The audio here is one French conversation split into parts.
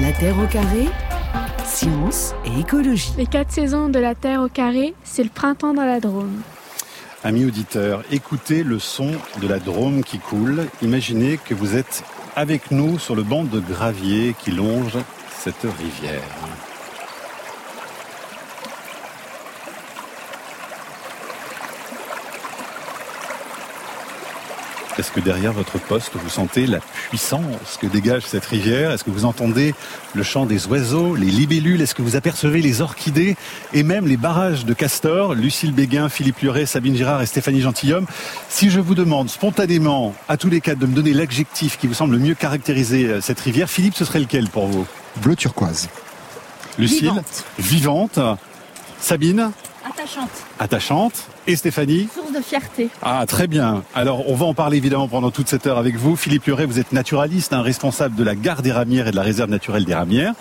La Terre au carré, science et écologie. Les quatre saisons de la Terre au carré, c'est le printemps dans la Drôme. Amis auditeurs, écoutez le son de la Drôme qui coule. Imaginez que vous êtes avec nous sur le banc de gravier qui longe cette rivière. Est-ce que derrière votre poste, vous sentez la puissance que dégage cette rivière? Est-ce que vous entendez le chant des oiseaux, les libellules? Est-ce que vous apercevez les orchidées et même les barrages de castors? Lucille Béguin, Philippe Luret, Sabine Girard et Stéphanie Gentilhomme. Si je vous demande spontanément, à tous les quatre, de me donner l'adjectif qui vous semble le mieux caractériser euh, cette rivière, Philippe, ce serait lequel pour vous? Bleu turquoise. Lucille? Vivante. Sabine? Attachante. Attachante. Et Stéphanie Source de fierté. Ah, très bien. Alors, on va en parler évidemment pendant toute cette heure avec vous. Philippe Luret, vous êtes naturaliste, un responsable de la gare des Ramières et de la réserve naturelle des Ramières.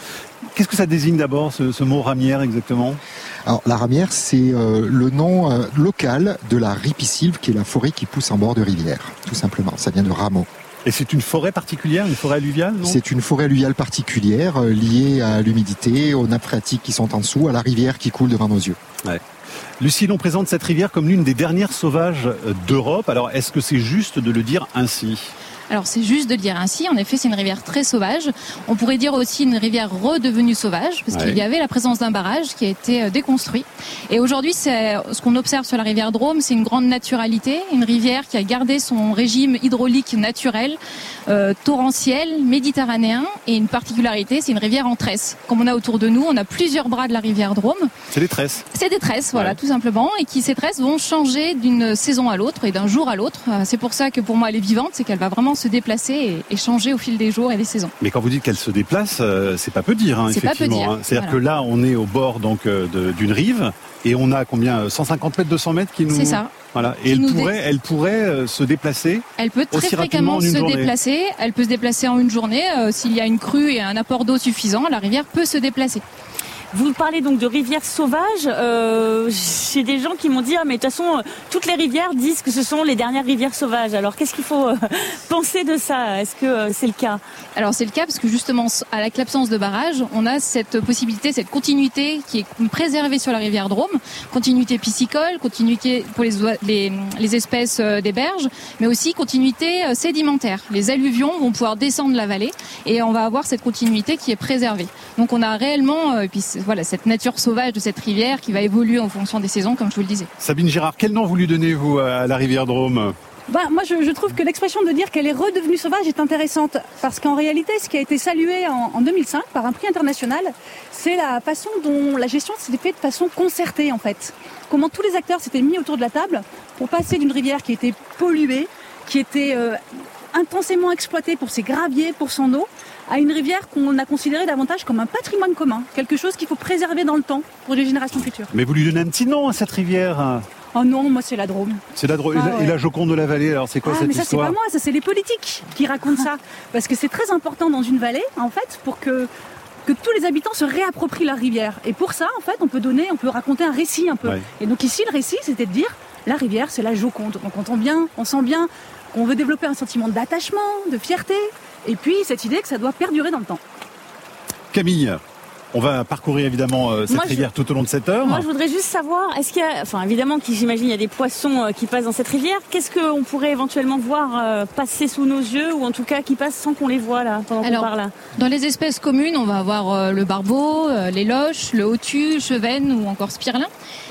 Qu'est-ce que ça désigne d'abord, ce, mot ramière exactement? Alors, la ramière, c'est euh, le nom euh, local de la ripisylve, qui est la forêt qui pousse en bord de rivière, tout simplement. Ça vient de rameau. Et c'est une forêt particulière, une forêt alluviale, C'est une forêt alluviale particulière, euh, liée à l'humidité, aux nappes phréatiques qui sont en dessous, à la rivière qui coule devant nos yeux. Ouais. Lucille, on présente cette rivière comme l'une des dernières sauvages d'Europe. Alors, est-ce que c'est juste de le dire ainsi? Alors c'est juste de le dire ainsi. En effet, c'est une rivière très sauvage. On pourrait dire aussi une rivière redevenue sauvage parce qu'il y avait la présence d'un barrage qui a été euh, déconstruit. Et aujourd'hui, c'est ce qu'on observe sur la rivière Drôme, c'est une grande naturalité, une rivière qui a gardé son régime hydraulique naturel, euh, torrentiel, méditerranéen, et une particularité, c'est une rivière en tresse. Comme on a autour de nous, on a plusieurs bras de la rivière Drôme. C'est des tresses. C'est des tresses, voilà, tout simplement, et qui ces tresses vont changer d'une saison à l'autre et d'un jour à l'autre. Euh, c'est pour ça que pour moi, elle est vivante, c'est qu'elle va vraiment se déplacer et, changer au fil des jours et des saisons. Mais quand vous dites qu'elle se déplace, euh, c'est pas peu dire, hein, effectivement. Hein. C'est-à-dire que là, on est au bord donc euh, d'une rive et on a combien 150 mètres, 200 mètres qui nous. C'est ça. Voilà. Et elle pourrait, elle pourrait euh, se déplacer. Elle peut très fréquemment se déplacer. Elle peut se déplacer en une journée. S'il y a une crue et un apport d'eau suffisant, la rivière peut se déplacer. Vous parlez donc de rivières sauvages. Euh, J'ai des gens qui m'ont dit ah mais de toute façon toutes les rivières disent que ce sont les dernières rivières sauvages. Alors qu'est-ce qu'il faut euh, penser de ça? Est-ce que euh, c'est le cas? Alors c'est le cas parce que justement à l'absence de barrage, on a cette possibilité, cette continuité qui est préservée sur la rivière Drôme, continuité piscicole, continuité pour les, les, espèces euh, des berges, mais aussi continuité sédimentaire. Les alluvions vont pouvoir descendre la vallée et on va avoir cette continuité qui est préservée. Donc on a réellement, et puis voilà, cette nature sauvage de cette rivière qui va évoluer en fonction des saisons, comme je vous le disais. Sabine Girard, quel nom vous lui donnez, vous, à la rivière Drôme bah, moi, je, trouve que l'expression de dire qu'elle est redevenue sauvage est intéressante parce qu'en réalité, ce qui a été salué en, 2005 par un prix international, c'est la façon dont la gestion s'est faite de façon concertée en fait. Comment tous les acteurs s'étaient mis autour de la table pour passer d'une rivière qui était polluée, qui était euh, intensément exploitée pour ses graviers, pour son eau, à une rivière qu'on a considérée davantage comme un patrimoine commun, quelque chose qu'il faut préserver dans le temps pour les générations futures. Mais vous lui donnez un petit nom à cette rivière Oh non, moi c'est la Drôme. C'est la Drôme. et, la, Joconde de la vallée, alors c'est quoi ah, cette mais ça, c'est pas moi, ça c'est les politiques qui racontent ça. Parce que c'est très important dans une vallée, en fait, pour que que tous les habitants se réapproprient la rivière. Et pour ça, en fait, on peut donner, on peut raconter un récit un peu. Et donc ici, le récit, c'était de dire la rivière, c'est la Joconde. Donc on entend bien, on sent bien qu'on veut développer un sentiment d'attachement, de fierté, et puis cette idée que ça doit perdurer dans le temps. Camille, on va parcourir évidemment euh, cette rivière tout au long de cette heure. Moi, je voudrais juste savoir, est-ce qu'il y a, enfin évidemment, j'imagine il y a des poissons euh, qui passent dans cette rivière. Qu'est-ce qu'on pourrait éventuellement voir euh, passer sous nos yeux, ou en tout cas qui passent sans qu'on les voit là pendant qu'on parle Dans les espèces communes, on va avoir le barbeau, les loches, le hautu, chevenne ou encore spirlin.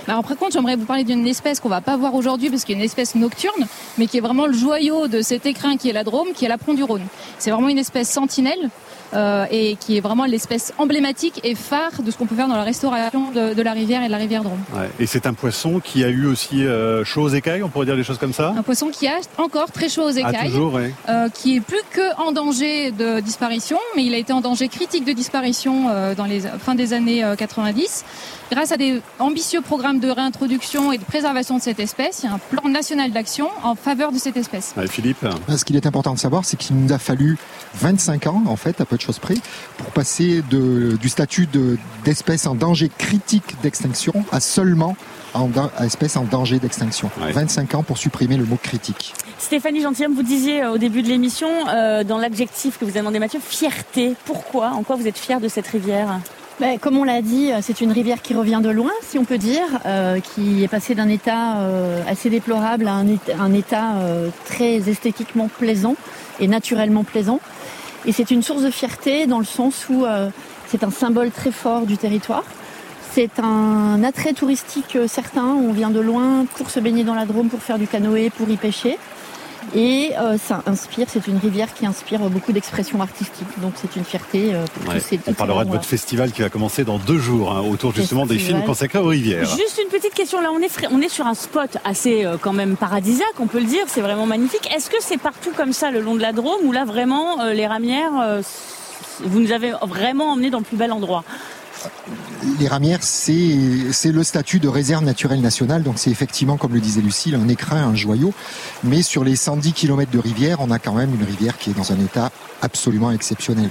Alors, par contre, j'aimerais vous parler d'une espèce qu'on va pas voir aujourd'hui parce qu'il y a une espèce nocturne, mais qui est vraiment le joyau de cet écrin qui est la Drôme, qui est l'apron du Rhône. C'est vraiment une espèce sentinelle euh, et qui est vraiment l'espèce emblématique et phare de ce qu'on peut faire dans la restauration de, la rivière et de la rivière Drôme. Ouais. Et c'est un poisson qui a eu aussi euh, chaud aux écailles, on pourrait dire des choses comme ça? Un poisson qui a encore très chaud aux ah, écailles, toujours, euh, qui est plus que en danger de disparition, mais il a été en danger critique de disparition euh, dans les fin des années 90. Grâce à des ambitieux programmes de réintroduction et de préservation de cette espèce, il y a un plan national d'action en faveur de cette espèce. Philippe Ce qu'il est important de savoir, c'est qu'il nous a fallu 25 ans, en fait, à peu de choses près, pour passer de, du statut d'espèce en danger critique d'extinction à seulement en, espèce en danger d'extinction. 25 ans pour supprimer le mot critique. Stéphanie Gentilhomme, vous disiez au début de l'émission, dans l'adjectif que vous avez demandé Mathieu, fierté. Pourquoi? En quoi vous êtes fier de cette rivière? Ben, comme on l'a dit, c'est une rivière qui revient de loin, si on peut dire, qui est passée d'un état assez déplorable à un état, un état très esthétiquement plaisant et naturellement plaisant. Et c'est une source de fierté dans le sens où euh, c'est un symbole très fort du territoire. C'est un attrait touristique euh, certain. On vient de loin pour se baigner dans la Drôme, pour faire du canoë, pour y pêcher. Et euh, ça inspire, c'est une rivière qui inspire beaucoup d'expressions artistiques. Donc c'est une fierté euh, pour tous ces On parlera de votre festival qui va commencer dans deux jours, hein, autour justement des films consacrés aux rivières. Juste une petite question, là on est, on est sur un spot assez euh, quand même paradisiaque, on peut le dire, c'est vraiment magnifique. Est-ce que c'est partout comme ça le long de la Drôme ou là vraiment les ramières, vous nous avez vraiment emmené dans le plus bel endroit? Les ramières, c'est le statut de réserve naturelle nationale, donc c'est effectivement, comme le disait Lucille, un écrin, un joyau. Mais sur les 110 km de rivière, on a quand même une rivière qui est dans un état absolument exceptionnel.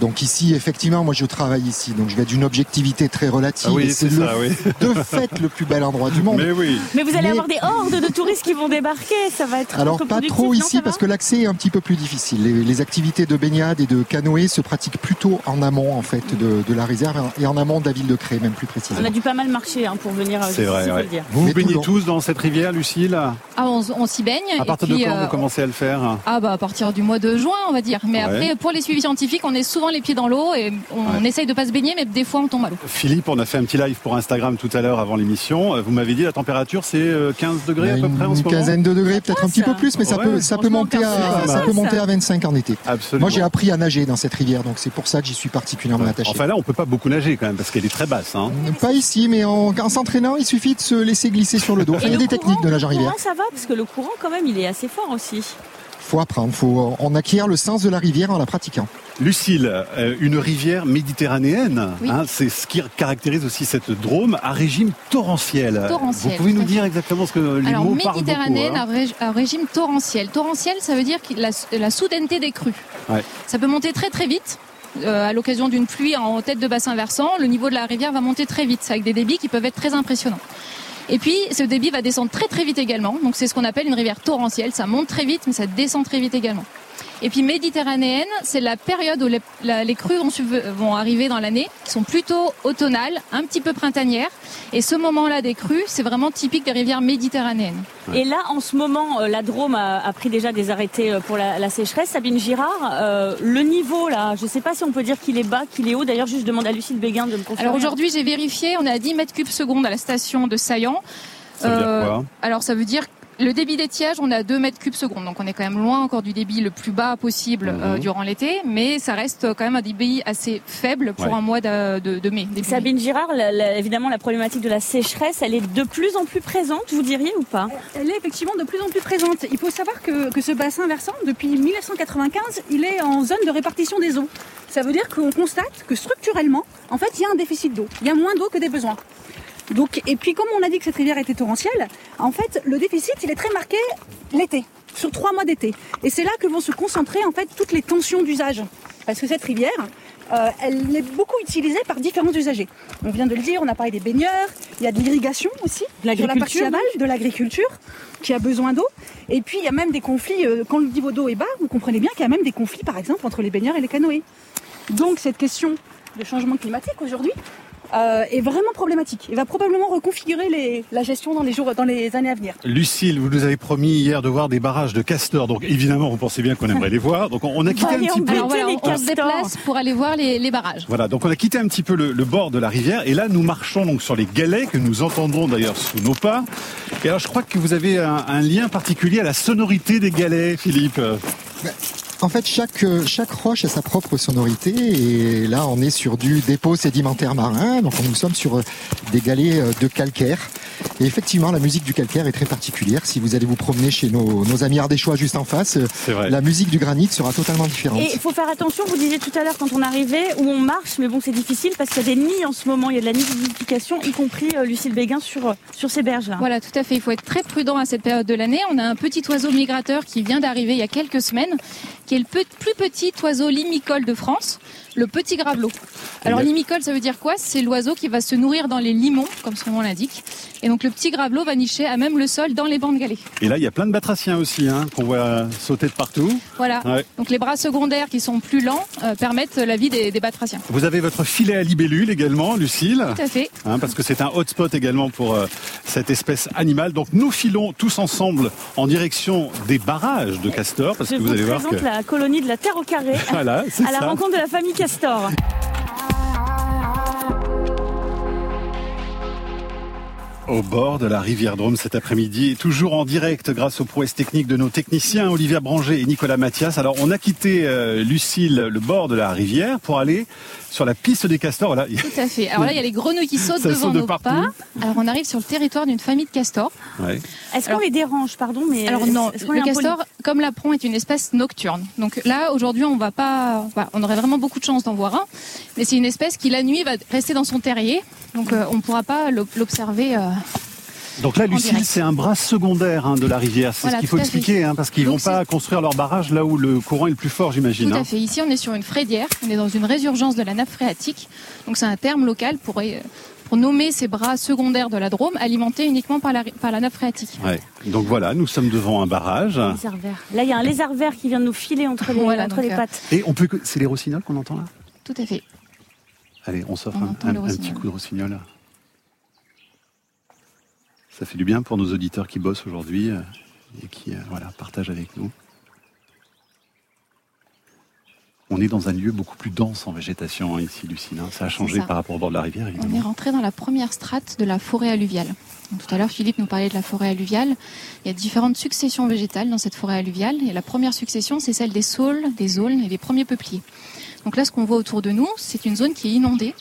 Donc ici, effectivement, moi je travaille ici, donc je vais d'une objectivité très relative. Ah oui, c'est ça, oui. de fait le plus bel endroit du monde. Mais oui. Mais vous allez avoir des hordes de touristes qui vont débarquer, ça va être. Alors pas trop ici parce que l'accès est un petit peu plus difficile. Les, activités de baignade et de canoë se pratiquent plutôt en amont en fait de, la réserve et en amont de la ville de Cré, même plus précisément. On a dû pas mal marcher hein, pour venir. Euh, c'est vrai. Vous vous baignez tous dans cette rivière, Lucille Ah, on, s'y baigne. À partir de quand vous euh, commencez à le faire Ah bah à partir du mois de juin, on va dire. Mais après, pour les suivis scientifiques, on est souvent les pieds dans l'eau et on essaye de pas se baigner, mais des fois on tombe à l'eau. Philippe, on a fait un petit live pour Instagram tout à l'heure avant l'émission. Vous m'avez dit la température c'est 15 euh, degrés à peu près en ce moment. Une quinzaine de degrés, peut-être un petit peu plus, mais ça peut ça peut monter à ça peut monter à 25 en été. Absolument. Moi j'ai appris à nager dans cette rivière, donc c'est pour ça que j'y suis particulièrement attaché. Enfin là, on peut pas beaucoup nager quand même parce qu'elle est très basse. Hein. Pas ici, mais en, s'entraînant, il suffit de se laisser glisser sur le dos. il y a des techniques de nage en rivière. Ça va parce que le courant quand même, il est assez fort aussi faut apprendre, faut, on acquiert le sens de la rivière en la pratiquant. Lucille, euh, une rivière méditerranéenne, hein, c'est ce qui caractérise aussi cette Drôme à régime torrentiel. Vous pouvez nous dire exactement ce que les Alors, mots méditerranéenne hein. à, régime torrentiel. Torrentiel, ça veut dire la, la soudaineté des crues. Ça peut monter très très vite. Euh, à l'occasion d'une pluie en tête de bassin versant, le niveau de la rivière va monter très vite, avec des débits qui peuvent être très impressionnants. Et puis, ce débit va descendre très très vite également. Donc, c'est ce qu'on appelle une rivière torrentielle. Ça monte très vite, mais ça descend très vite également. Et puis méditerranéenne, c'est la période où les, crues vont, arriver dans l'année, qui sont plutôt automnales, un petit peu printanières. Et ce moment-là des crues, c'est vraiment typique des rivières méditerranéennes. Et là, en ce moment, euh, la Drôme a, pris déjà des arrêtés euh, pour la, sécheresse. Sabine Girard, euh, le niveau là, je ne sais pas si on peut dire qu'il est bas, qu'il est haut. D'ailleurs, juste demande à Lucille Béguin de me confirmer. Alors aujourd'hui, j'ai vérifié, on est à 10 mètres cubes secondes à la station de Saillant. Ça veut dire quoi? alors ça veut dire le débit d'étiage, on est à 2 mètres cubes secondes, donc on est quand même loin encore du débit le plus bas possible euh, mhm. durant l'été, mais ça reste quand même un débit assez faible pour un mois de, de, mai. Sabine Girard, évidemment, la problématique de la sécheresse, elle est de plus en plus présente, vous diriez ou pas? Elle est effectivement de plus en plus présente. Il faut savoir que, que ce bassin versant, depuis 1995, il est en zone de répartition des eaux. Ça veut dire qu'on constate que structurellement, en fait, il y a un déficit d'eau. Il y a moins d'eau que des besoins. Donc, et puis comme on a dit que cette rivière était torrentielle, en fait, le déficit, il est très marqué l'été, sur trois mois d'été. Et c'est là que vont se concentrer en fait toutes les tensions d'usage. Parce que cette rivière, euh, elle est beaucoup utilisée par différents usagers. On vient de le dire, on a parlé des baigneurs, il y a de l'irrigation aussi, sur la partie aval, de l'agriculture, qui a besoin d'eau. Et puis il y a même des conflits, euh, quand le niveau d'eau est bas, vous comprenez bien qu'il y a même des conflits, par exemple, entre les baigneurs et les canoës. Donc cette question de changement climatique aujourd'hui, euh, est vraiment problématique. Il va probablement reconfigurer les, la gestion dans les jours, dans les années à venir. Lucille, vous nous avez promis hier de voir des barrages de castors. Donc évidemment, vous pensez bien qu'on aimerait les voir. Donc on a quitté un petit peu. Alors voilà, on, se déplace pour aller voir les, les, barrages. Voilà, donc on a quitté un petit peu le, le, bord de la rivière et là nous marchons donc sur les galets que nous entendrons d'ailleurs sous nos pas. Et alors je crois que vous avez un, un lien particulier à la sonorité des galets, Philippe. En fait, chaque, chaque roche a sa propre sonorité et là, on est sur du dépôt sédimentaire marin, donc nous sommes sur des galets de calcaire et effectivement, la musique du calcaire est très particulière. Si vous allez vous promener chez nos, nos amis ardéchois juste en face, la musique du granit sera totalement différente. Et il faut faire attention, vous disiez tout à l'heure quand on arrivait, où on marche, mais bon, c'est difficile parce qu'il y a des nids en ce moment, il y a de la nidification, y compris euh, Lucille Béguin sur, euh, sur ces berges-là. Voilà, tout à fait. Il faut être très prudent à cette période de l'année. On a un petit oiseau migrateur qui vient d'arriver il y a quelques semaines, qui est le plus petit oiseau limicole de France, le petit gravelot. Alors limicole, ça veut dire quoi? C'est l'oiseau qui va se nourrir dans les limons, comme son nom l'indique. Et donc le petit gravelot va nicher à même le sol dans les bancs de galets. Et là, il y a plein de batraciens aussi, hein, qu'on voit sauter de partout. Voilà. Ouais. Donc les bras secondaires qui sont plus lents euh, permettent la vie des, des batraciens. Vous avez votre filet à libellule également, Lucille. Tout à fait. Hein, parce que c'est un hotspot également pour euh, cette espèce animale. Donc nous filons tous ensemble en direction des barrages de castors, parce Je que vous vous allez voir présente que la colonie de la Terre au carré. Voilà, c'est à la ça. rencontre de la famille Castor. Au bord de la rivière Drôme cet après-midi, et toujours en direct grâce aux prouesses techniques de nos techniciens Olivia Branger et Nicolas Mathias. Alors on a quitté euh, Lucille le bord de la rivière pour aller sur la piste des castors. Voilà. Tout à fait. Alors là, il y a les grenouilles qui sautent Ça devant saute de nos partout. pas. Alors on arrive sur le territoire d'une famille de castors. Ouais. Est-ce qu'on les dérange, pardon, mais Alors non, le est impoli castor, comme l'apron, est une espèce nocturne. Donc là, aujourd'hui, on va pas, on aurait vraiment beaucoup de chance d'en voir un, mais c'est une espèce qui la nuit va rester dans son terrier, donc euh, on ne pourra pas l'ob- l'observer. euh, Donc là, Lucille, c'est un bras secondaire hein, de la rivière. C'est Voilà, ce qu'il faut expliquer, hein, parce qu'ils Donc vont pas construire leur barrage là où le courant est le plus fort, j'imagine. Tout hein. à fait. Ici, on est sur une frédière. On est dans une résurgence de la nappe phréatique. Donc, c'est un terme local pour, euh, pour nommer ces bras secondaires de la Drôme, alimentés uniquement par la, par la nappe phréatique. Ouais. Donc voilà, nous sommes devant un barrage. Lézard vert. Là, il y a un lézard vert qui vient de nous filer entre les, Voilà, entre donc, les euh, pattes. Et on peut, que- c'est les rossignols qu'on entend là? Tout à fait. Allez, on s'offre un, un- petit coup de rossignol. Ça fait du bien pour nos auditeurs qui bossent aujourd'hui euh, et qui euh, voilà, partagent avec nous. On est dans un lieu beaucoup plus dense en végétation hein, ici, Lucine. hein. Ça a changé ça. par rapport au bord de la rivière, On est évidemment. rentré dans la première strate de la forêt alluviale. Donc, tout à l'heure, Philippe nous parlait de la forêt alluviale. Il y a différentes successions végétales dans cette forêt alluviale. Et la première succession, c'est celle des saules, des aulnes et des premiers peupliers. Donc là, ce qu'on voit autour de nous, c'est une zone qui est inondée,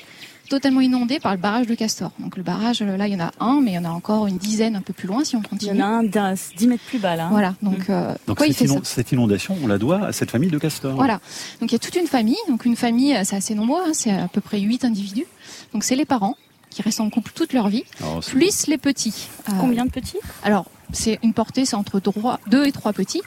totalement inondée par le barrage de Castor. Donc le barrage, là, il y en a un, mais il y en a encore une dizaine un peu plus loin si on Il y continue. en a un d'un 10 mètres plus bas, là. hein. Voilà. Donc, euh, Donc il cette, ça inondation, on la doit à cette famille de castors. Voilà. Donc il y a toute une famille. Donc une famille, euh, c'est assez nombreux. hein, c'est à peu près huit individus. Donc c'est les parents qui restent en couple toute leur vie, c'est- plus les petits. Euh, Combien de petits? alors, c'est une portée, c'est entre droit, deux et trois petits.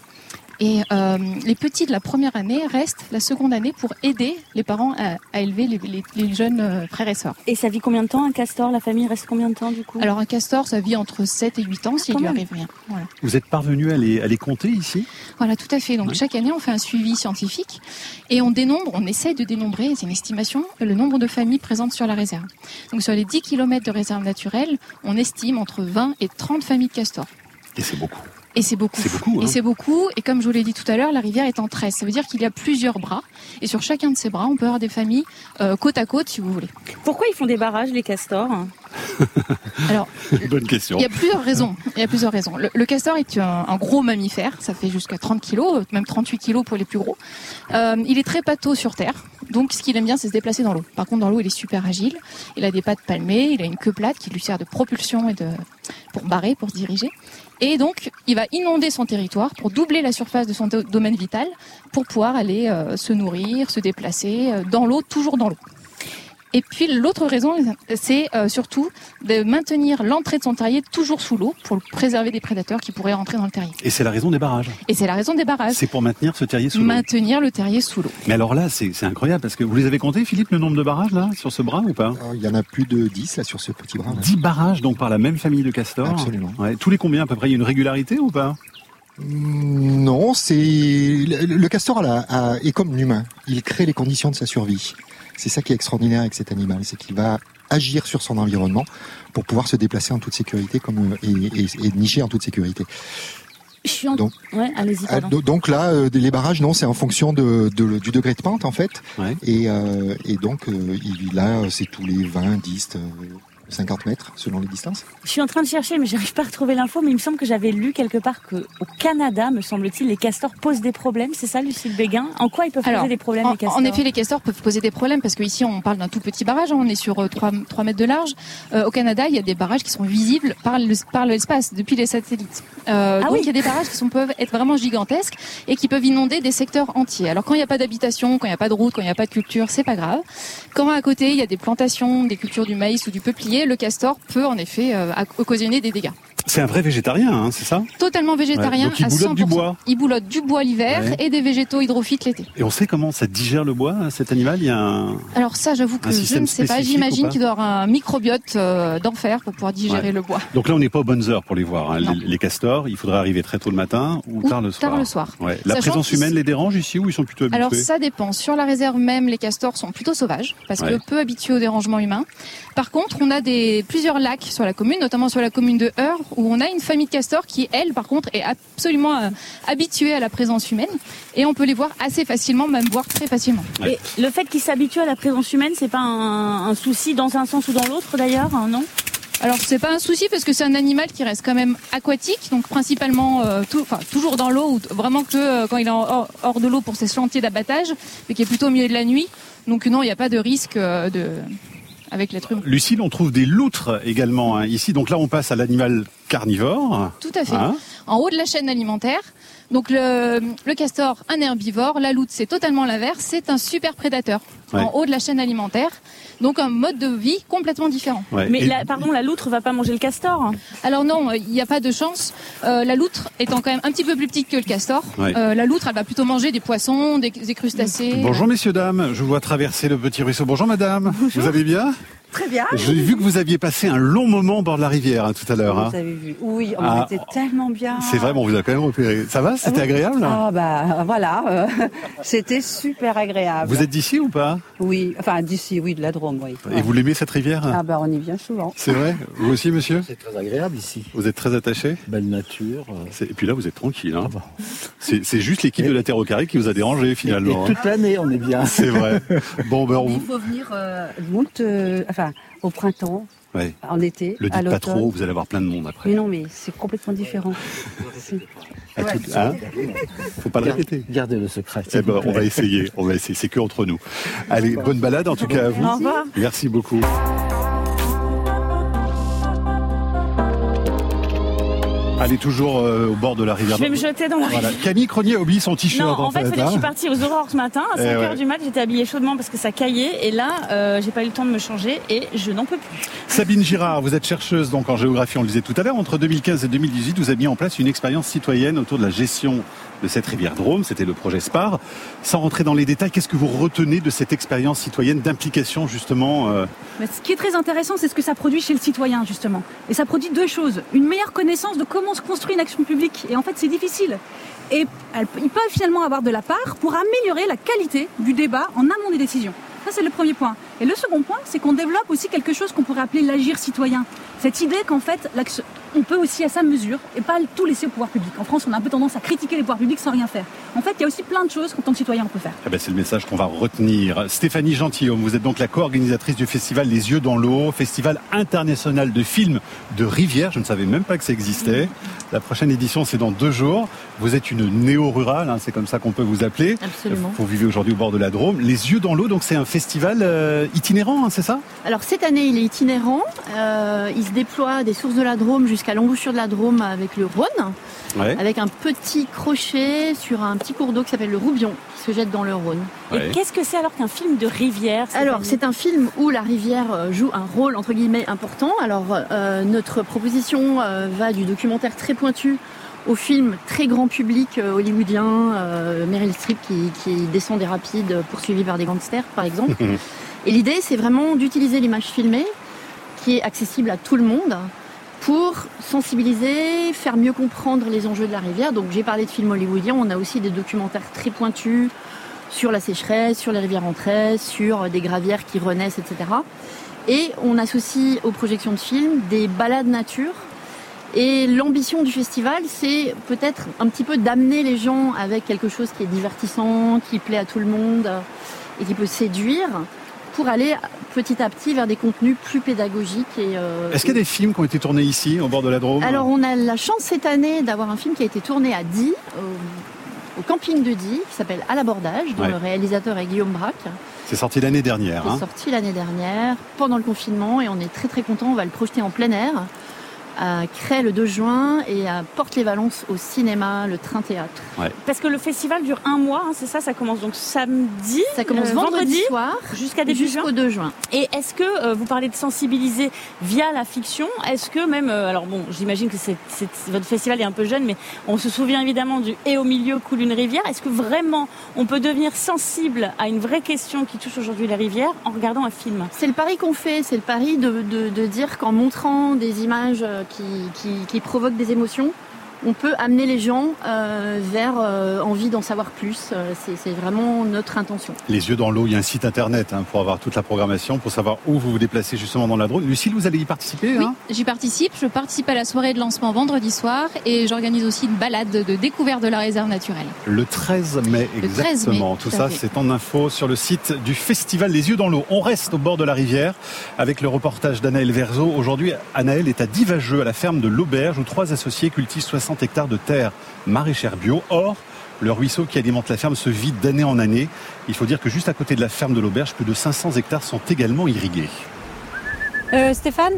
Et euh, les petits de la première année restent la seconde année pour aider les parents à, à élever les, les- les jeunes euh, frères et sœurs. Et ça vit combien de temps un castor? La famille reste combien de temps du coup? Alors un castor, ça vit entre 7 et 8 ans s'il Quand lui arrive rien. Voilà. Vous êtes parvenu à les, à les compter ici? Voilà, tout à fait. Donc chaque année, on fait un suivi scientifique et on dénombre, on essaie de dénombrer, c'est une estimation, le nombre de familles présentes sur la réserve. Donc sur les 10 km de réserve naturelle, on estime entre 20 et 30 familles de castors. Et c'est beaucoup. Et c'est beaucoup. C'est beaucoup, hein. Et c'est beaucoup. Et comme je vous l'ai dit tout à l'heure, la rivière est en 13. Ça veut dire qu'il y a plusieurs bras. Et sur chacun de ces bras, on peut avoir des familles euh, côte à côte, si vous voulez. Pourquoi ils font des barrages, les castors? Alors, Bonne question. il y a plusieurs raisons. Il y a plusieurs raisons. Le, le castor est un, un gros mammifère. Ça fait jusqu'à 30 kilos, même 38 kilos pour les plus gros. Euh, il est très pâteau sur terre. Donc, ce qu'il aime bien, c'est se déplacer dans l'eau. Par contre, dans l'eau, il est super agile. Il a des pattes palmées. Il a une queue plate qui lui sert de propulsion et de, pour barrer, pour se diriger. Et donc, il va inonder son territoire pour doubler la surface de son do- domaine vital pour pouvoir aller euh, se nourrir, se déplacer euh, dans l'eau, toujours dans l'eau. Et puis l'autre raison, c'est euh, surtout de maintenir l'entrée de son terrier toujours sous l'eau pour préserver des prédateurs qui pourraient rentrer dans le terrier. Et c'est la raison des barrages. Et c'est la raison des barrages. C'est pour maintenir ce terrier sous l'eau. Maintenir le terrier sous l'eau. Mais alors là, c'est c'est incroyable parce que vous les avez comptés, Philippe, le nombre de barrages là sur ce bras ou pas? Alors, Il y en a plus de 10 là sur ce petit bras. là. 10 barrages donc par la même famille de castors. Absolument. Ouais, tous les combien à peu près? Il y a une régularité ou pas? Mm, Non, c'est le, le castor a la- a- est comme l'humain. Il crée les conditions de sa survie. C'est ça qui est extraordinaire avec cet animal, c'est qu'il va agir sur son environnement pour pouvoir se déplacer en toute sécurité comme euh, et, et- et nicher en toute sécurité. Je suis en... Donc- Ouais, allez-y, pardon. do- Donc là, euh, les barrages, non, c'est en fonction de, de- du degré de pente en fait. Ouais. Et, euh, et donc euh, il, là, c'est tous les 20, 10, euh, 50 mètres selon les distances. Je suis en train de chercher, mais j'arrive pas à retrouver l'info. Mais il me semble que j'avais lu quelque part que au Canada, me semble-t-il, les castors posent des problèmes. C'est ça, Lucille Béguin? En quoi ils peuvent Alors, poser des problèmes, En, les castors? en effet, les castors peuvent poser des problèmes parce qu'ici, on parle d'un tout petit barrage. hein, on est sur euh, 3, 3 mètres de large. Euh, au Canada, il y a des barrages qui sont visibles par le- par l'espace, depuis les satellites. Euh, Ah donc, oui. il y a des barrages qui sont, peuvent être vraiment gigantesques et qui peuvent inonder des secteurs entiers. Alors, quand il n'y a pas d'habitation, quand il n'y a pas de route, quand il n'y a pas de culture, c'est pas grave. Quand à côté, il y a des plantations, des cultures du maïs ou du peuplier, le castor peut en effet euh, occasionner des dégâts. C'est un vrai végétarien, hein, c'est ça? Totalement végétarien. Ouais, donc il à boulotte du 100%. bois. Il boulotte du bois l'hiver Ouais. et des végétaux hydrophytes l'été. Et on sait comment ça digère le bois, cet animal? Il y a un... Alors ça, j'avoue que je ne sais pas. J'imagine qu'il doit avoir un microbiote euh, d'enfer pour pouvoir digérer Ouais. le bois. Donc là, on n'est pas aux bonnes heures pour les voir. hein. Les, les castors, il faudrait arriver très tôt le matin ou, Ou tard le soir. tard le soir. La présence humaine les dérange ici ou ils sont plutôt habitués? Alors ça dépend. Sur la réserve même, les castors sont plutôt sauvages parce que peu habitués au dérangement humain. Par contre, on a des plusieurs lacs sur la commune, notamment sur la commune de Heure, où on a une famille de castors qui, elle, par contre, est absolument euh, habituée à la présence humaine et on peut les voir assez facilement, même voir très facilement. Ouais. Et le fait qu'ils s'habituent à la présence humaine, c'est pas un, un souci dans un sens ou dans l'autre d'ailleurs, hein, non? Alors c'est pas un souci parce que c'est un animal qui reste quand même aquatique, donc principalement euh, tout, enfin, toujours dans l'eau, ou vraiment que euh, quand il est en- hors, hors de l'eau pour ses chantiers d'abattage, mais qui est plutôt au milieu de la nuit. Donc non, il n'y a pas de risque euh, de avec l'être humain. Lucille, on trouve des loutres également hein, ici. Donc là, on passe à l'animal carnivore. Tout à fait. Hein En haut de la chaîne alimentaire. Donc le, le castor, un herbivore, la loutre, c'est totalement l'inverse, c'est un super prédateur Ouais. en haut de la chaîne alimentaire. Donc un mode de vie complètement différent. Ouais. Mais la, pardon, la loutre va pas manger le castor. hein. Alors non, il n'y a pas de chance. Euh, la loutre étant quand même un petit peu plus petite que le castor, Ouais. euh, la loutre, elle va plutôt manger des poissons, des, des crustacés. Bonjour messieurs, dames. Je vous vois traverser le petit ruisseau. Bonjour madame. Vous allez bien? Très bien. J'ai vu que vous aviez passé un long moment au bord de la rivière hein, tout à l'heure. hein. Vous avez vu. Oui, on Ah. était tellement bien. C'est vrai, bon, on vous a quand même repéré. Ça va C'était agréable? Ah bah voilà, euh, c'était super agréable. Vous êtes d'ici ou pas? Oui, enfin d'ici, oui, de la Drôme, oui. Et vous l'aimez cette rivière? Ah bah on y vient souvent. C'est vrai? Vous aussi, monsieur? C'est très agréable ici. Vous êtes très attaché? Belle nature. euh. Et puis là, vous êtes tranquille. Hein Ah bah. C'est juste l'équipe de la Terre au carré qui vous a dérangé Et finalement. hein. toute l'année, on est bien. C'est vrai. Bon, ben on Il vous... faut venir euh, moult, euh, enfin au printemps, Ouais. en été, Le à dites pas trop, vous allez avoir plein de monde après. Mais non, mais c'est complètement différent. À tout- hein Faut pas le répéter. Gardez le secret. Eh ben, on va essayer, on va essayer, c'est que entre nous. Allez, bonne balade en tout cas à vous. Au revoir. Merci beaucoup. Allez, toujours euh, au bord de la rivière. Je vais me jeter dans la Voilà. rivière. Camille Cronier a oublié son t-shirt Non, en, en fait, je suis hein. partie aux aurores ce matin à 5 Eh ouais. du mat. J'étais habillée chaudement parce que ça caillait et là, euh, j'ai pas eu le temps de me changer et je n'en peux plus. Sabine Girard, vous êtes chercheuse donc en géographie, on le disait tout à l'heure. Entre 2015 et 2018, vous avez mis en place une expérience citoyenne autour de la gestion de cette rivière Drôme. C'était le projet SPAR. Sans rentrer dans les détails, qu'est-ce que vous retenez de cette expérience citoyenne d'implication justement euh, ce qui est très intéressant, c'est ce que ça produit chez le citoyen, justement. Et ça produit deux choses. Une meilleure connaissance de comment se construit une action publique. Et en fait, c'est difficile. Et ils peuvent finalement avoir de la part pour améliorer la qualité du débat en amont des décisions. Ça, c'est le premier point. Et le second point, c'est qu'on développe aussi quelque chose qu'on pourrait appeler l'agir citoyen. Cette idée qu'en fait, on peut aussi à sa mesure et pas tout laisser au pouvoir public. En France, on a un peu tendance à critiquer les pouvoirs publics sans rien faire. En fait, il y a aussi plein de choses qu'en tant que citoyen, on peut faire. Eh ben, c'est le message qu'on va retenir. Stéphanie Gentilhomme, vous êtes donc la co-organisatrice du festival Les Yeux dans l'eau, festival international de films de rivière. Je ne savais même pas que ça existait. La prochaine édition, c'est dans deux jours. Vous êtes une néo-rurale, hein, c'est comme ça qu'on peut vous appeler. Absolument. Vous vivez aujourd'hui au bord de la Drôme. Les Yeux dans l'eau, donc c'est un festival euh, itinérant, hein, c'est ça? Alors cette année, il est itinérant. Euh, il se déploie des sources de la Drôme jusqu'à l'embouchure de la Drôme avec le Rhône, Ouais. avec un petit crochet sur un petit cours d'eau qui s'appelle le Roubion, qui se jette dans le Rhône. Ouais. Et qu'est-ce que c'est alors qu'un film de rivière Alors, c'est un film où la rivière euh, joue un rôle entre guillemets important. Alors, euh, notre proposition euh, va du documentaire très pointu au film très grand public euh, hollywoodien, euh, Meryl Streep qui, qui descend des rapides poursuivie par des gangsters, par exemple. Et l'idée, c'est vraiment d'utiliser l'image filmée accessible à tout le monde pour sensibiliser, faire mieux comprendre les enjeux de la rivière. Donc j'ai parlé de films hollywoodiens, on a aussi des documentaires très pointus sur la sécheresse, sur les rivières elles, sur des gravières qui renaissent, etc. Et on associe aux projections de films des balades nature. Et l'ambition du festival, c'est peut-être un petit peu d'amener les gens avec quelque chose qui est divertissant, qui plaît à tout le monde et qui peut séduire pour aller petit à petit vers des contenus plus pédagogiques. Et, euh, Est-ce qu'il y a des films qui ont été tournés ici, au bord de la Drôme alors on a la chance cette année d'avoir un film qui a été tourné à Die, au, au camping de Die, qui s'appelle À l'abordage, dont Ouais. le réalisateur est Guillaume Braque, C'est sorti l'année dernière. qui est hein. sorti l'année dernière pendant le confinement et on est très très content, on va le projeter en plein air à Cré le 2 juin et à Porte-les-Valences au cinéma, le Train Théâtre. Parce que le festival dure un mois, hein, c'est ça, ça commence donc samedi. Ça commence euh, vendredi soir jusqu'à début juin. jusqu'au 2 juin. Et est-ce que euh, vous parlez de sensibiliser via la fiction Est-ce que même, euh, alors bon, j'imagine que c'est, c'est- votre festival est un peu jeune, mais on se souvient évidemment du Et au milieu coule une rivière. Est-ce que vraiment on peut devenir sensible à une vraie question qui touche aujourd'hui les rivières en regardant un film? C'est le pari qu'on fait, c'est le pari de, de- de dire qu'en montrant des images qui, provoquent des émotions, on peut amener les gens euh, vers euh, envie d'en savoir plus. Euh, c'est, vraiment notre intention. Les yeux dans l'eau, il y a un site internet hein, pour avoir toute la programmation, pour savoir où vous vous déplacez justement dans la Drôme. Lucille, vous allez y participer Oui, hein j'y participe. Je participe à la soirée de lancement vendredi soir et j'organise aussi une balade de découverte de la réserve naturelle. Le 13 mai, Le 13 mai, exactement. Tout tout ça, c'est en info sur le site du festival Les Yeux dans l'eau. On reste au bord de la rivière avec le reportage d'Anaël Verzo. Aujourd'hui, Anaël est à Divageux, à la ferme de l'Auberge, où trois associés cultivent 60 hectares de terre maraîchère bio. Or, le ruisseau qui alimente la ferme se vide d'année en année. Il faut dire que juste à côté de la ferme de l'Auberge, plus de 500 hectares sont également irrigués. Euh, Stéphane?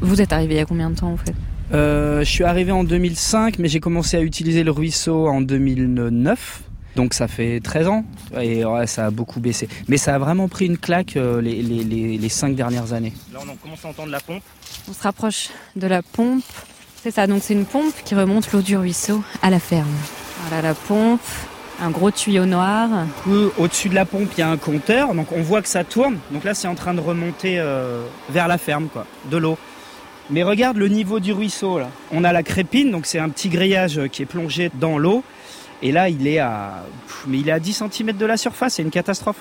Vous êtes arrivé il y a combien de temps en fait? Euh, je suis arrivé en 2005, mais j'ai commencé à utiliser le ruisseau en 2009. Donc ça fait 13 ans et ouais, ça a beaucoup baissé. Mais ça a vraiment pris une claque euh, les, les, les, les 5 dernières années. Là, on commence à entendre la pompe. On se rapproche de la pompe. C'est ça, donc c'est une pompe qui remonte l'eau du ruisseau à la ferme. Voilà la pompe, un gros tuyau noir. Euh, Au-dessus de la pompe, il y a un compteur, donc on voit que ça tourne. Donc là, c'est en train de remonter euh, vers la ferme, quoi, de l'eau. Mais regarde le niveau du ruisseau, là. On a la crépine, donc c'est un petit grillage qui est plongé dans l'eau. Et là, il est à, pff, mais il est à 10 cm de la surface, c'est une catastrophe.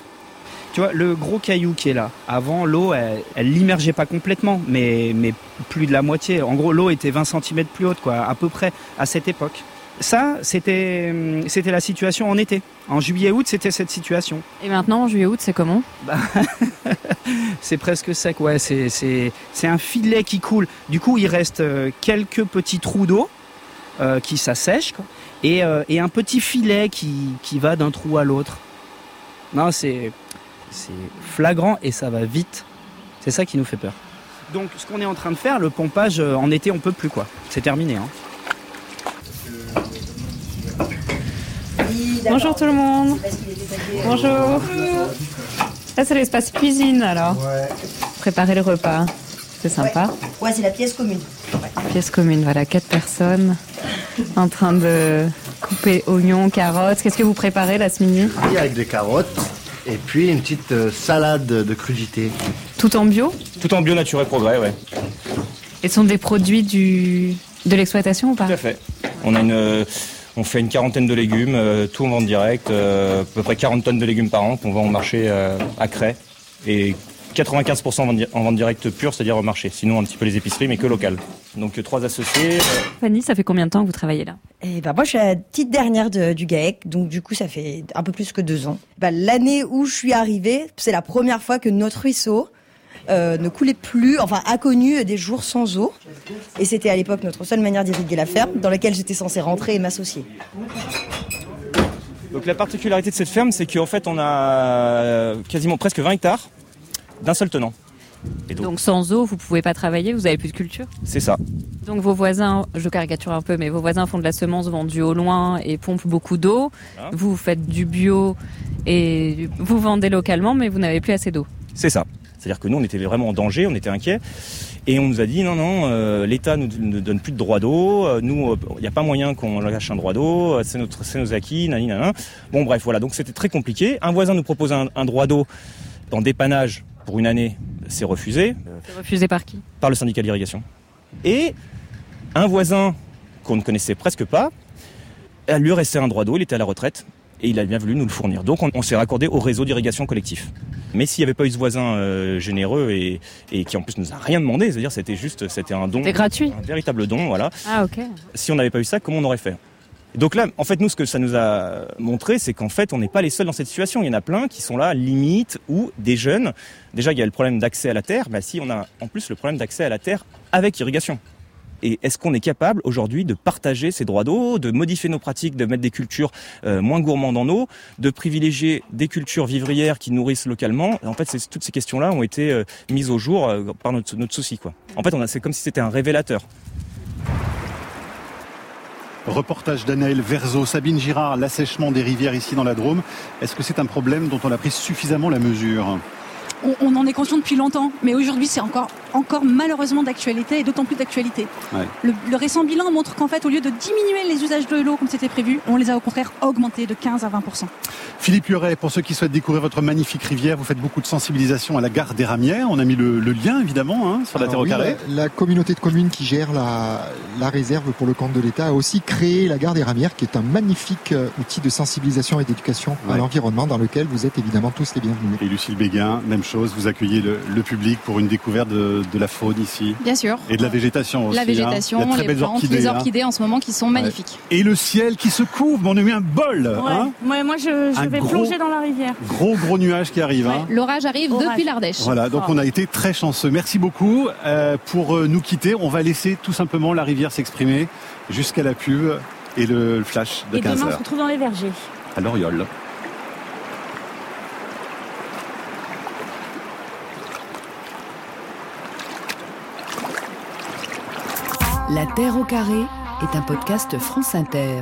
Tu vois, le gros caillou qui est là, avant, l'eau, elle, l'immergeait pas complètement, mais, mais plus de la moitié. En gros, l'eau était 20 cm plus haute, quoi, à peu près, à cette époque. Ça, c'était, hum, c'était la situation en été. En juillet-août, c'était cette situation. Et maintenant, en juillet-août, c'est comment Bah, c'est presque sec, ouais. C'est, c'est, c'est un filet qui coule. Du coup, il reste euh, quelques petits trous d'eau euh, qui s'assèchent quoi, et, euh, et un petit filet qui, qui va d'un trou à l'autre. Non, c'est, c'est flagrant et ça va vite. C'est ça qui nous fait peur. Donc, ce qu'on est en train de faire, le pompage euh, en été, on peut plus quoi. C'est terminé. Hein. Bonjour tout le monde. Bonjour. Ça, c'est l'espace cuisine alors. Préparer le repas. C'est sympa. Ouais, c'est la pièce commune. Pièce commune, voilà, quatre personnes en train de couper oignons, carottes. Qu'est-ce que vous préparez là ce midi? Oui, avec des carottes et puis une petite euh, salade de crudité. Tout en bio? Tout en bio, nature et progrès, ouais. Et ce sont des produits du... de l'exploitation ou pas? Tout à fait. On a une, euh, on fait une quarantaine de légumes, euh, tout en vente directe, euh, à peu près 40 tonnes de légumes par an qu'on vend au marché euh, à Cray. Et 95% en vente, di- en vente directe pure, c'est-à-dire au marché. Sinon, un petit peu les épiceries, mais que local. Donc, euh, trois associés. euh, Fanny, ça fait combien de temps que vous travaillez là? Et bah moi, je suis la petite dernière de- du GAEC, donc du coup, ça fait un peu plus que deux ans. Bah, L'année où je suis arrivée, c'est la première fois que notre ruisseau euh, ne coulait plus, enfin a connu des jours sans eau. Et c'était à l'époque notre seule manière d'irriguer la ferme, dans laquelle j'étais censée rentrer et m'associer. Donc, la particularité de cette ferme, c'est qu'en fait, on a quasiment presque 20 hectares d'un seul tenant. Et donc, Donc sans eau, vous pouvez pas travailler, vous avez plus de culture c'est ça. Donc vos voisins, je caricature un peu, mais vos voisins font de la semence vendue au loin et pompent beaucoup d'eau. Vous, faites du bio et vous vendez localement, mais vous n'avez plus assez d'eau. C'est ça. C'est-à-dire que nous, on était vraiment en danger, on était inquiets. Et on nous a dit, non, non, euh, l'État nous, ne donne plus de droit d'eau. euh, nous, il n'y a pas moyen qu'on lâche un droit d'eau. euh, C'est notre, c'est nos acquis, nani, nana. Bon, bref, voilà. Donc, c'était très compliqué. Un voisin nous propose un, un droit d'eau en dépannage pour une année. C'est refusé C'est refusé par qui? Par le syndicat d'irrigation. Et un voisin qu'on ne connaissait presque pas, à lui restait un droit d'eau, il était à la retraite, et il a bien voulu nous le fournir. Donc on, on s'est raccordé au réseau d'irrigation collectif. Mais s'il n'y avait pas eu ce voisin euh, généreux et, et qui en plus nous a rien demandé, c'est-à-dire c'était juste, c'était un don. C'était gratuit. Un véritable don, voilà. Ah ok. Si on n'avait pas eu ça, comment on aurait fait? Donc là, en fait, nous, ce que ça nous a montré, c'est qu'en fait, on n'est pas les seuls dans cette situation. Il y en a plein qui sont là, limite, ou des jeunes. Déjà, il y a le problème d'accès à la terre. Bah, si on a en plus le problème d'accès à la terre avec irrigation. Et est-ce qu'on est capable aujourd'hui de partager ces droits d'eau, de modifier nos pratiques, de mettre des cultures euh, moins gourmandes en eau, de privilégier des cultures vivrières qui nourrissent localement? En fait, toutes ces questions-là ont été euh, mises au jour euh, par notre, notre souci. Quoi. En fait, c'est comme si c'était un révélateur. Reportage d'Anaël Verzo, Sabine Girard, l'assèchement des rivières ici dans la Drôme. Est-ce que c'est un problème dont on a pris suffisamment la mesure? On, en est conscient depuis longtemps, mais aujourd'hui c'est encore, encore malheureusement d'actualité et d'autant plus d'actualité. Ouais. Le, le récent bilan montre qu'en fait, au lieu de diminuer les usages de l'eau comme c'était prévu, on les a au contraire augmentés de 15 à 20 Philippe Huret, pour ceux qui souhaitent découvrir votre magnifique rivière, vous faites beaucoup de sensibilisation à la gare des Ramières. On a mis le, le lien évidemment hein, sur la Alors terre au oui, carré. La, la communauté de communes qui gère la, la réserve pour le compte de l'État a aussi créé la gare des Ramières, qui est un magnifique euh, outil de sensibilisation et d'éducation Ouais. à l'environnement, dans lequel vous êtes évidemment tous les bienvenus. Et Lucille Béguin, même chose, vous accueillez le, le public pour une découverte de, de la faune ici. Bien sûr. Et de la végétation aussi. La hein. végétation, Il y a de très les belles plantes, orchidées, les hein. orchidées en ce moment qui sont magnifiques. Et le ciel qui se couvre, on a eu un bol. Ouais. hein. Ouais, moi, je, je Un vais gros- plonger dans la rivière. Gros gros nuage qui arrive. hein. L'orage arrive Orage. depuis l'Ardèche. Voilà, donc on a été très chanceux. Merci beaucoup. Euh, pour euh, nous quitter, on va laisser tout simplement la rivière s'exprimer jusqu'à la pub et le, flash de Et demain, on 15h se retrouve dans les vergers. à l'Oriole. La Terre au carré est un podcast France Inter.